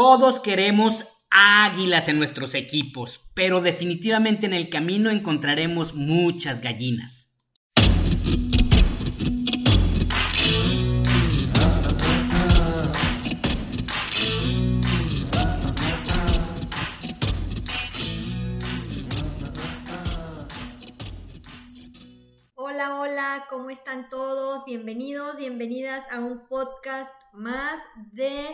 Todos queremos águilas en nuestros equipos, pero definitivamente en el camino encontraremos muchas gallinas. Hola, hola, ¿cómo están todos? Bienvenidos, bienvenidas a un podcast más de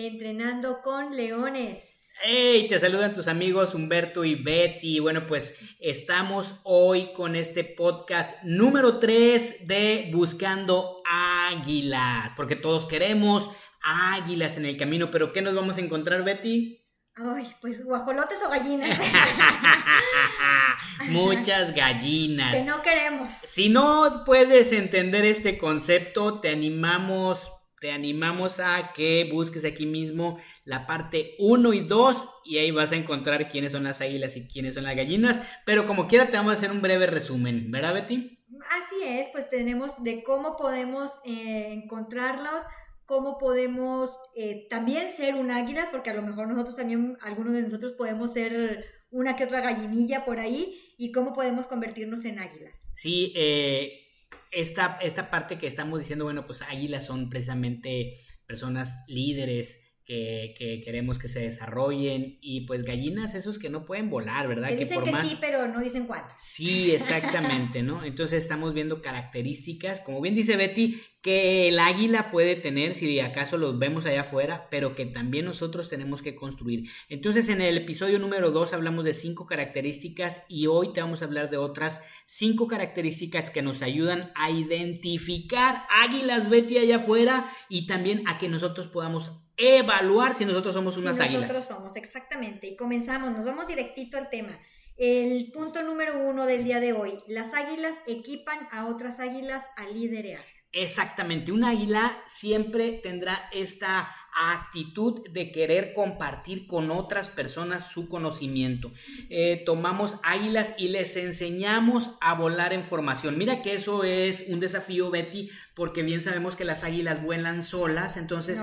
Entrenando con Leones. Hey, te saludan tus amigos Humberto y Betty. Bueno, pues estamos hoy con este podcast número 3 de Buscando Águilas, porque todos queremos águilas en el camino, pero ¿qué nos vamos a encontrar, Betty? Ay, pues guajolotes o gallinas. Muchas gallinas. Que no queremos. Si no puedes entender este concepto, te animamos, te animamos a que busques aquí mismo la parte 1 y 2 y ahí vas a encontrar quiénes son las águilas y quiénes son las gallinas. Pero como quiera te vamos a hacer un breve resumen, ¿verdad Betty? Así es, pues tenemos de cómo podemos eh, encontrarlos cómo podemos eh, también ser un águila, porque a lo mejor nosotros también, algunos de nosotros podemos ser una que otra gallinilla por ahí, y cómo podemos convertirnos en águilas. Sí, eh, esta, esta parte que estamos diciendo, bueno, pues águilas son precisamente personas líderes, que, queremos que se desarrollen y pues gallinas esos que no pueden volar, ¿verdad? Que dicen que, sí, pero no dicen cuánto. Sí, exactamente, ¿no? Entonces estamos viendo características, como bien dice Betty, que el águila puede tener si acaso los vemos allá afuera, pero que también nosotros tenemos que construir. Entonces en el episodio número 2 hablamos de cinco características y hoy te vamos a hablar de otras cinco características que nos ayudan a identificar águilas Betty allá afuera y también a que nosotros podamos evaluar si nosotros somos unas águilas. Nosotros somos, exactamente. Y comenzamos, nos vamos directito al tema. El punto número uno del día de hoy, las águilas equipan a otras águilas a liderear. Exactamente, un águila siempre tendrá esta actitud de querer compartir con otras personas su conocimiento. Eh, tomamos águilas y les enseñamos a volar en formación. Mira que eso es un desafío, Betty, porque bien sabemos que las águilas vuelan solas, entonces,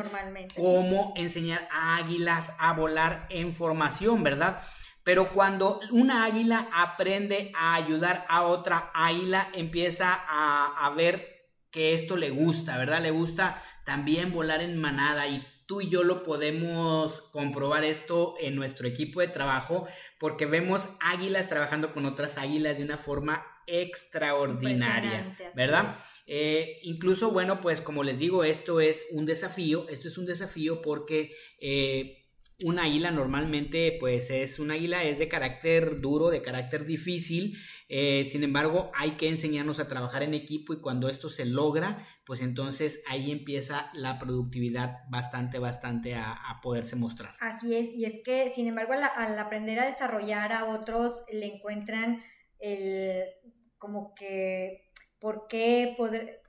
¿cómo enseñar a águilas a volar en formación, verdad? Pero cuando una águila aprende a ayudar a otra águila, empieza a, a ver que esto le gusta, ¿verdad? Le gusta también volar en manada y tú y yo lo podemos comprobar esto en nuestro equipo de trabajo porque vemos águilas trabajando con otras águilas de una forma extraordinaria, ¿verdad? Eh, incluso, bueno, pues como les digo, esto es un desafío, esto es un desafío porque eh, un águila normalmente pues es un águila es de carácter duro, de carácter difícil, eh, sin embargo hay que enseñarnos a trabajar en equipo y cuando esto se logra pues entonces ahí empieza la productividad bastante, bastante a, poderse mostrar. Así es, y es que sin embargo al, aprender a desarrollar a otros le encuentran el como que por qué poder,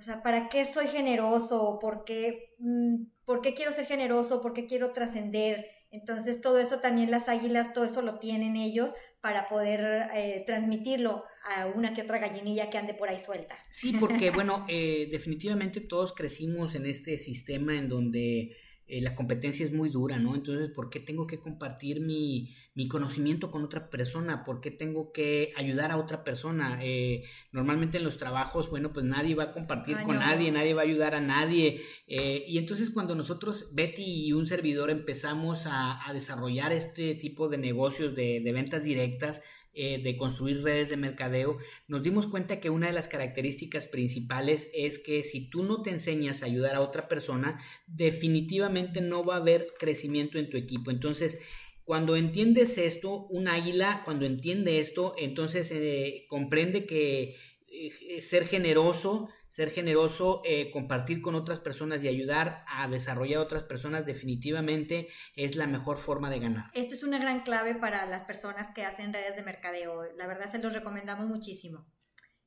o sea, ¿para qué soy generoso? ¿Por qué... Mm, ¿por qué quiero ser generoso? ¿Por qué quiero trascender? Entonces todo eso también las águilas, todo eso lo tienen ellos para poder eh, transmitirlo a una que otra gallinilla que ande por ahí suelta. Sí, porque bueno, eh, definitivamente todos crecimos en este sistema en donde eh, la competencia es muy dura, ¿no? Entonces, ¿por qué tengo que compartir mi, conocimiento con otra persona? ¿Por qué tengo que ayudar a otra persona? Eh, normalmente en los trabajos, bueno, pues nadie va a compartir con nadie, nadie va a ayudar a nadie. Eh, y entonces cuando nosotros, Betty y un servidor, empezamos a, desarrollar este tipo de negocios de, de ventas directas, eh, de construir redes de mercadeo, nos dimos cuenta que una de las características principales es que si tú no te enseñas a ayudar a otra persona, definitivamente no va a haber crecimiento en tu equipo. Entonces, cuando entiendes esto, un águila, cuando entiende esto, entonces eh, comprende que eh, ser generoso, ser generoso, eh, compartir con otras personas y ayudar a desarrollar a otras personas definitivamente es la mejor forma de ganar. Esta es una gran clave para las personas que hacen redes de mercadeo. La verdad se los recomendamos muchísimo.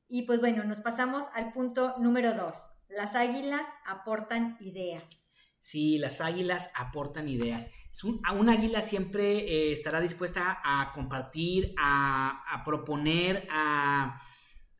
Y pues bueno, nos pasamos al punto número dos. Las águilas aportan ideas. Sí, las águilas aportan ideas. a un águila siempre eh, estará dispuesta a compartir, a proponer, a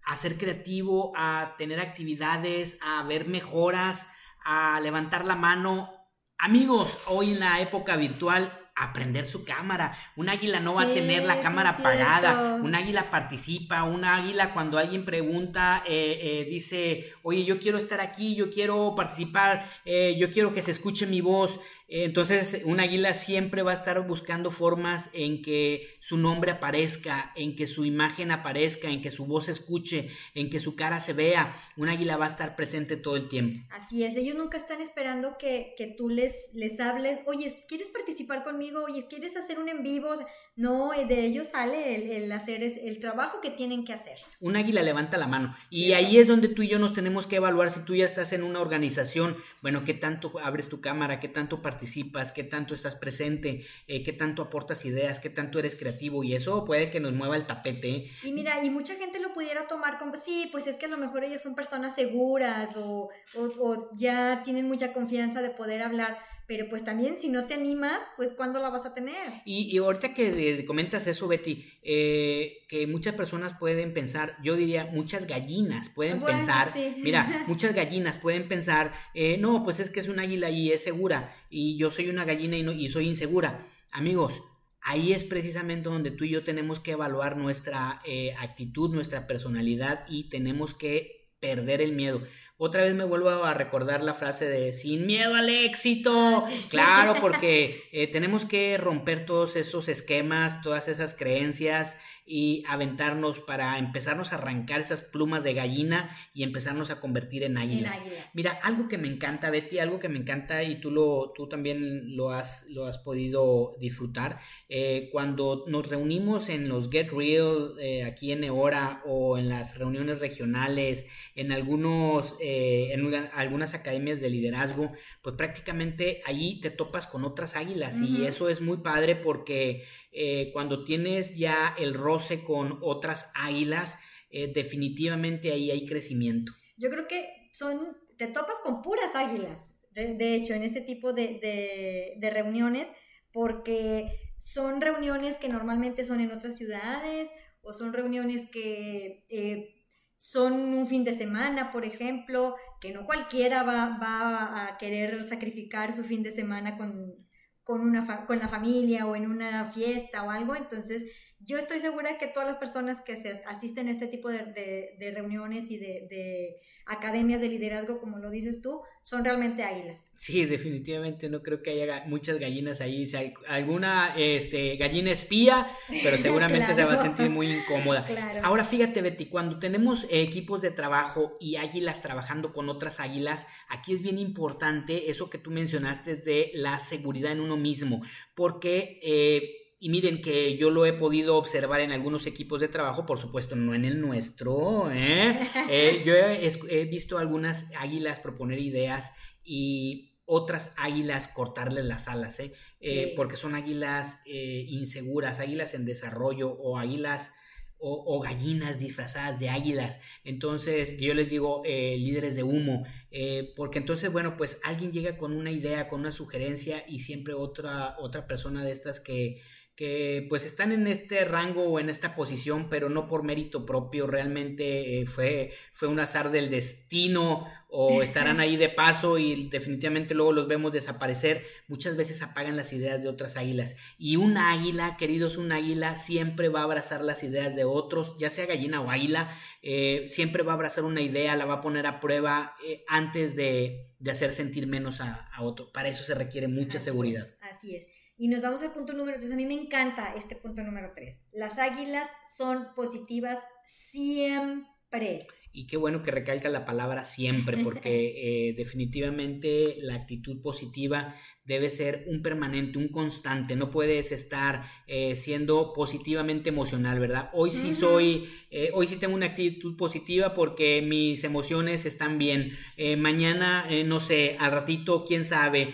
a ser creativo, a tener actividades, a ver mejoras, a levantar la mano Amigos, hoy en la época virtual aprender su cámara. Un águila no va a tener la cámara apagada. Un águila participa. Un águila cuando alguien pregunta eh, eh, dice, oye, yo quiero estar aquí, yo quiero participar, eh, yo quiero que se escuche mi voz. Entonces, un águila siempre va a estar buscando formas en que su nombre aparezca, en que su imagen aparezca, en que su voz se escuche, en que su cara se vea. Un águila va a estar presente todo el tiempo. Así es, ellos nunca están esperando que, tú les, les hables, oye, ¿quieres participar conmigo? Oye, ¿quieres hacer un en vivo? No, de ellos sale el, hacer el trabajo que tienen que hacer. Un águila levanta la mano. Y ahí es donde tú y yo nos tenemos que evaluar si tú ya estás en una organización, bueno, qué tanto abres tu cámara, qué tanto participas participas, qué tanto estás presente, eh, qué tanto aportas ideas, qué tanto eres creativo y eso puede que nos mueva el tapete. Y mira, y mucha gente lo pudiera tomar como, sí, pues es que a lo mejor ellos son personas seguras o, o ya tienen mucha confianza de poder hablar pero pues también si no te animas, pues ¿cuándo la vas a tener? Y, y ahorita que comentas eso, Betty, eh, que muchas personas pueden pensar, yo diría muchas gallinas pueden pensar, mira, muchas gallinas pueden pensar, eh, no, pues es que es un águila y es segura, y yo soy una gallina y, no, y soy insegura. Amigos, ahí es precisamente donde tú y yo tenemos que evaluar nuestra eh, actitud, nuestra personalidad y tenemos que perder el miedo. Otra vez me vuelvo a recordar la frase de sin miedo al éxito. Ah, claro, porque eh, tenemos que romper todos esos esquemas, todas esas creencias y aventarnos para empezarnos a arrancar esas plumas de gallina y empezarnos a convertir en águilas. Mira, algo que me encanta, Betty, algo que me encanta y tú, lo, tú también lo has, lo has podido disfrutar, eh, cuando nos reunimos en los Get Real eh, aquí en Eora o en las reuniones regionales, en, algunos, eh, en algunas academias de liderazgo, pues prácticamente ahí te topas con otras águilas y eso es muy padre porque eh, cuando tienes ya el roce con otras águilas, eh, definitivamente ahí hay crecimiento. Yo creo que son, te topas con puras águilas, de, hecho, en ese tipo de, reuniones, porque son reuniones que normalmente son en otras ciudades o son reuniones que eh, son un fin de semana, por ejemplo, que no cualquiera va, va, a querer sacrificar su fin de semana con, con, una con la familia o en una fiesta o algo. Entonces, yo estoy segura que todas las personas que se asisten a este tipo de, reuniones y de, academias de liderazgo, como lo dices tú, son realmente águilas. Sí, definitivamente no creo que haya muchas gallinas ahí. Si hay alguna este, gallina espía, pero seguramente se va a sentir muy incómoda. Ahora fíjate, Betty, cuando tenemos equipos de trabajo y águilas trabajando con otras águilas, aquí es bien importante eso que tú mencionaste de la seguridad en uno mismo, porque... Eh, y miren que yo lo he podido observar en algunos equipos de trabajo, por supuesto, no en el nuestro. ¿eh? Eh, yo he, visto algunas águilas proponer ideas y otras águilas cortarles las alas, ¿eh? porque son águilas inseguras, águilas en desarrollo o águilas o, gallinas disfrazadas de águilas. Entonces, yo les digo líderes de humo, porque entonces, bueno, pues alguien llega con una idea, con una sugerencia y siempre otra, otra persona de estas que que pues están en este rango o en esta posición, pero no por mérito propio, realmente eh, fue, fue un azar del destino o estarán ahí de paso y definitivamente luego los vemos desaparecer, muchas veces apagan las ideas de otras águilas. Y un águila, queridos, un águila siempre va a abrazar las ideas de otros, ya sea gallina o águila, eh, siempre va a abrazar una idea, la va a poner a prueba eh, antes de, hacer sentir menos a, a, otro. Para eso se requiere mucha seguridad. así es. Y nos vamos al punto número 3. A mí me encanta este punto número 3. Las águilas son positivas siempre. Y qué bueno que recalca la palabra siempre, porque eh, definitivamente la actitud positiva debe ser un permanente, un constante, no puedes estar eh, siendo positivamente emocional, ¿verdad? Hoy sí soy, eh, hoy sí tengo una actitud positiva porque mis emociones están bien, mañana, no sé, al ratito, quién sabe,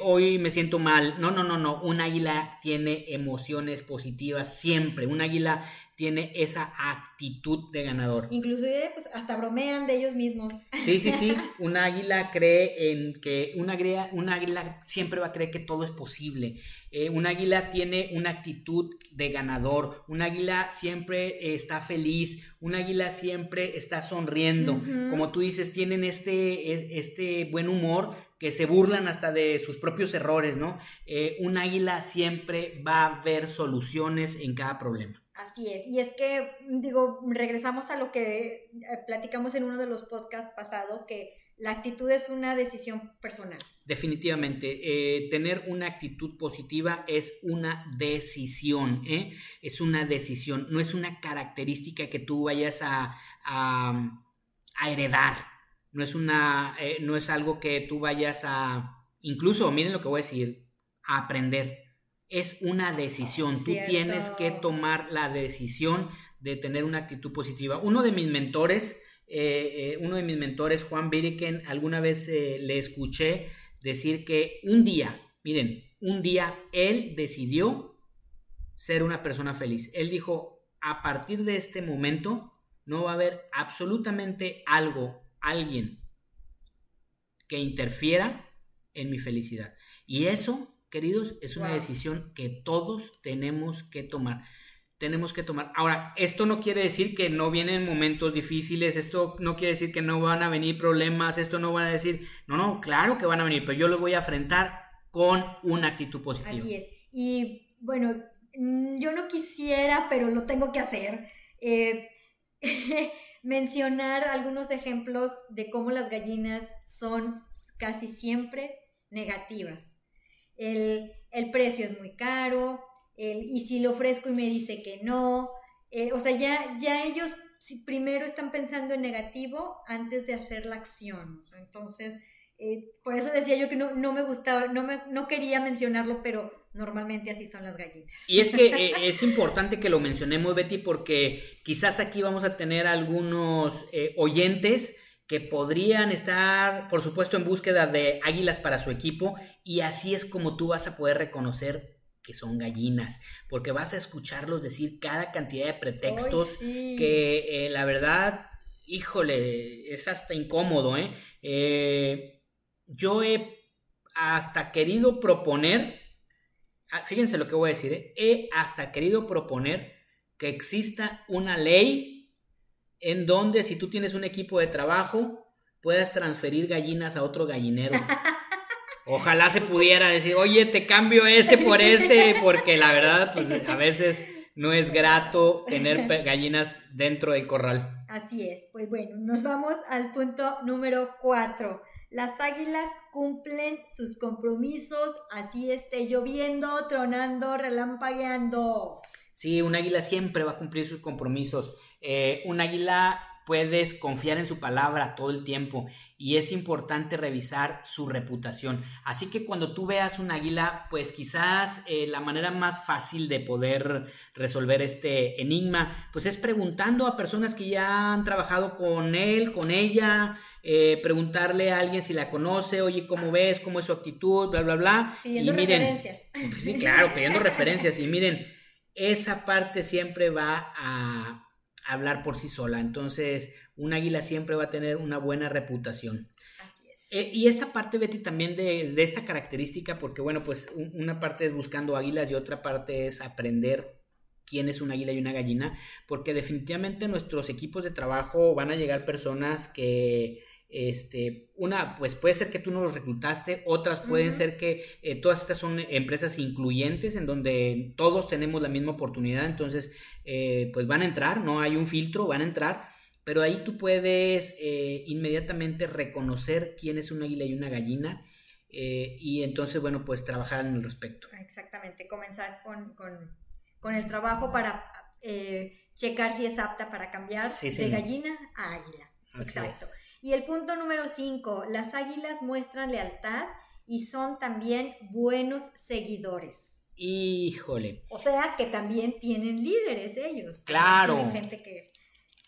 hoy me siento mal, no, no, no, no, un águila tiene emociones positivas siempre, un águila tiene esa actitud de ganador. Inclusive pues, hasta bromean de ellos mismos. Sí, sí, sí. Un águila cree en que un águila, un águila siempre va a creer que todo es posible. Eh, un águila tiene una actitud de ganador. Un águila siempre está feliz. Un águila siempre está sonriendo. Como tú dices, tienen este, e, este buen humor que se burlan hasta de sus propios errores, ¿no? Eh, un águila siempre va a ver soluciones en cada problema. Así es, y es que, digo, regresamos a lo que eh, platicamos en uno de los podcasts pasados, que la actitud es una decisión personal. Definitivamente, eh, tener una actitud positiva es una decisión, ¿eh? es una decisión, no es una característica que tú vayas a, a, heredar, no es, una, eh, no es algo que tú vayas a, incluso, miren lo que voy a decir, a aprender. Es una decisión, tú tienes que tomar la decisión de tener una actitud positiva. Uno de mis mentores, eh, eh, uno de mis mentores, Juan Biriken, alguna vez le escuché decir que un día, miren, un día él decidió ser una persona feliz. Él dijo, a partir de este momento no va a haber absolutamente algo, alguien que interfiera en mi felicidad. Y eso, queridos, es una decisión que todos tenemos que tomar tenemos que tomar. Ahora, esto no quiere decir que no vienen momentos difíciles, esto no quiere decir que no van a venir problemas, esto no van a decir, no, no, claro que van a venir, pero yo lo voy a enfrentar con una actitud positiva. Así es. Y bueno, mm, yo no quisiera, pero lo tengo que hacer. Eh, mencionar algunos ejemplos de cómo las gallinas son casi siempre negativas. El, el precio es muy caro, y si le ofrezco y me dice que no, eh, o sea, ya, ya ellos primero están pensando en negativo antes de hacer la acción. Entonces, eh, por eso decía yo que no, no me gustaba, no, me, no quería mencionarlo, pero normalmente así son las gallinas. Y es que eh, es importante que lo mencionemos, Betty, porque quizás aquí vamos a tener algunos oyentes que podrían estar, por supuesto, en búsqueda de águilas para su equipo, y así es como tú vas a poder reconocer que son gallinas, porque vas a escucharlos decir cada cantidad de pretextos que eh, la verdad, híjole, es hasta incómodo, ¿eh? ¿eh? Yo he hasta querido proponer, ah, fíjense lo que voy a decir, ¿eh? he hasta querido proponer que exista una ley en donde si tú tienes un equipo de trabajo, puedas transferir gallinas a otro gallinero. Ojalá se pudiera decir, oye, te cambio este por este, porque la verdad, pues a veces no es grato tener gallinas dentro del corral. Así es, pues bueno, nos vamos al punto número cuatro. Las águilas cumplen sus compromisos, así esté lloviendo, tronando, relampagueando. Sí, un águila siempre va a cumplir sus compromisos. Eh, un águila puedes confiar en su palabra todo el tiempo y es importante revisar su reputación. Así que cuando tú veas un águila, pues quizás eh, la manera más fácil de poder resolver este enigma, pues es preguntando a personas que ya han trabajado con él, con ella, eh, preguntarle a alguien si la conoce, oye, ¿cómo ves? ¿Cómo es su actitud? Bla, bla, bla. Pidiendo referencias. sí, claro, pidiendo referencias. Y miren, esa parte siempre va a hablar por sí sola. Entonces, un águila siempre va a tener una buena reputación. Así es. Eh, y esta parte, Betty, también de, de, esta característica, porque bueno, pues una parte es buscando águilas y otra parte es aprender quién es un águila y una gallina, porque definitivamente nuestros equipos de trabajo van a llegar personas que este, una, pues puede ser que tú no los reclutaste, otras pueden ser que eh, todas estas son empresas incluyentes en donde todos tenemos la misma oportunidad, entonces, eh, pues van a entrar, no hay un filtro, van a entrar, pero ahí tú puedes eh, inmediatamente reconocer quién es un águila y una gallina. y entonces, bueno, pues trabajar en el respecto. Exactamente, comenzar con, con, el trabajo para checar si es apta para cambiar de gallina a águila. Exacto. Y el punto número 5, las águilas muestran lealtad y son también buenos seguidores. Híjole. O sea que también tienen líderes ellos. Claro. Tienen gente que...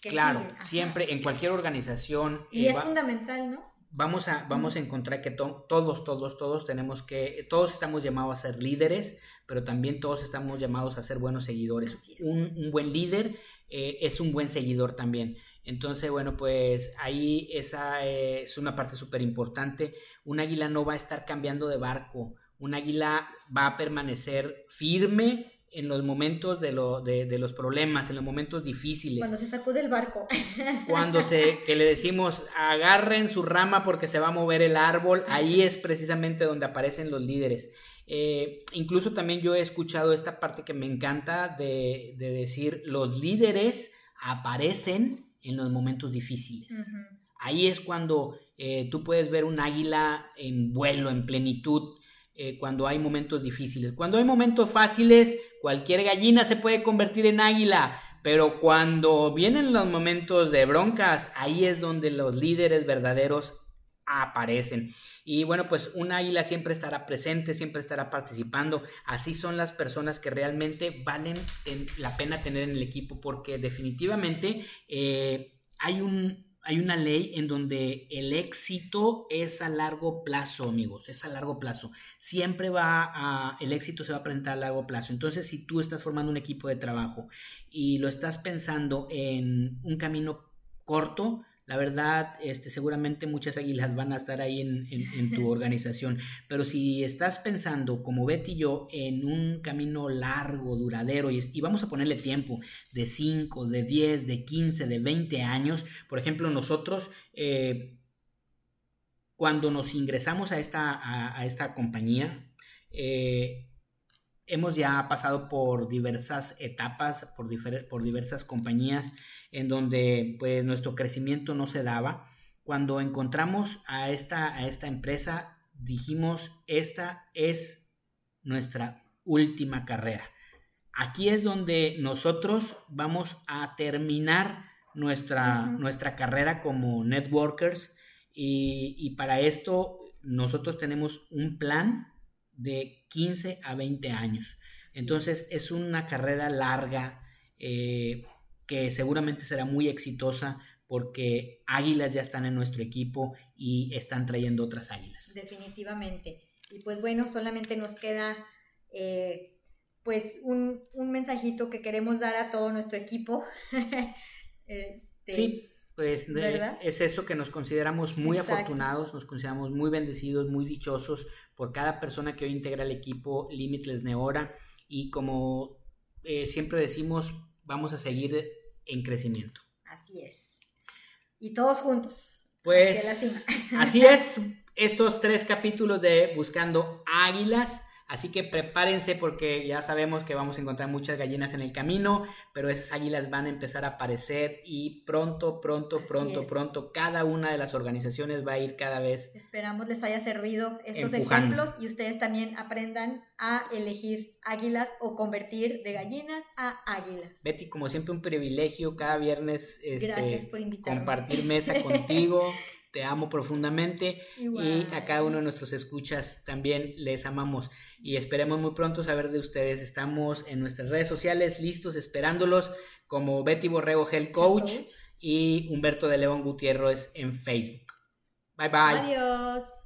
claro, siempre en cualquier organización. Y es fundamental, ¿no? Vamos a, vamos a encontrar que todos, todos, todos tenemos que, todos estamos llamados a ser líderes, pero también todos estamos llamados a ser buenos seguidores. Un, buen líder eh, es un buen seguidor también. Entonces, bueno, pues ahí esa es una parte súper importante. Un águila no va a estar cambiando de barco. Un águila va a permanecer firme en los momentos de, lo, de, de, los problemas, en los momentos difíciles. Cuando se sacude el barco. Cuando se, que le decimos, agarren su rama porque se va a mover el árbol, ahí es precisamente donde aparecen los líderes. Eh, incluso también yo he escuchado esta parte que me encanta de, de decir, los líderes aparecen en los momentos difíciles. Ahí es cuando eh, tú puedes ver un águila en vuelo, en plenitud, eh, cuando hay momentos difíciles. Cuando hay momentos fáciles, cualquier gallina se puede convertir en águila, pero cuando vienen los momentos de broncas, ahí es donde los líderes verdaderos aparecen. Y bueno, pues un águila siempre estará presente, siempre estará participando. Así son las personas que realmente valen la pena tener en el equipo porque definitivamente eh, hay un, hay una ley en donde el éxito es a largo plazo, amigos, es a largo plazo. Siempre va a, el éxito se va a presentar a largo plazo. Entonces, si tú estás formando un equipo de trabajo y lo estás pensando en un camino corto, la verdad, este, seguramente muchas águilas van a estar ahí en, tu organización, pero si estás pensando, como Betty y yo, en un camino largo, duradero, y, vamos a ponerle tiempo de 5, de 10, de 15, de 20 años, por ejemplo, nosotros, eh, cuando nos ingresamos a esta, a, esta compañía, eh, hemos ya pasado por diversas etapas, por, por diversas compañías en donde pues nuestro crecimiento no se daba. Cuando encontramos a esta, a esta empresa, dijimos, esta es nuestra última carrera. Aquí es donde nosotros vamos a terminar nuestra, nuestra carrera como networkers y, y para esto nosotros tenemos un plan de 15 a 20 años. Entonces es una carrera larga eh, que seguramente será muy exitosa porque águilas ya están en nuestro equipo y están trayendo otras águilas. Definitivamente. Y pues bueno, solamente nos queda eh, pues un, mensajito que queremos dar a todo nuestro equipo. este, sí, pues es eso que nos consideramos muy afortunados, nos consideramos muy bendecidos, muy dichosos por cada persona que hoy integra el equipo Limitless Neora y como eh, siempre decimos, vamos a seguir en crecimiento. Así es. Y todos juntos. Pues así es, estos tres capítulos de Buscando Águilas Así que prepárense porque ya sabemos que vamos a encontrar muchas gallinas en el camino, pero esas águilas van a empezar a aparecer y pronto, pronto, pronto, pronto, cada una de las organizaciones va a ir cada vez. Esperamos les haya servido estos ejemplos y ustedes también aprendan a elegir águilas o convertir de gallinas a águilas. Betty, como siempre, un privilegio cada viernes este, compartir mesa contigo. Te amo profundamente y a cada uno de nuestros escuchas también les amamos y esperemos muy pronto saber de ustedes. Estamos en nuestras redes sociales listos esperándolos como Betty Borrego Health Coach, y Humberto de León Gutiérrez en Facebook. Bye bye. Adiós.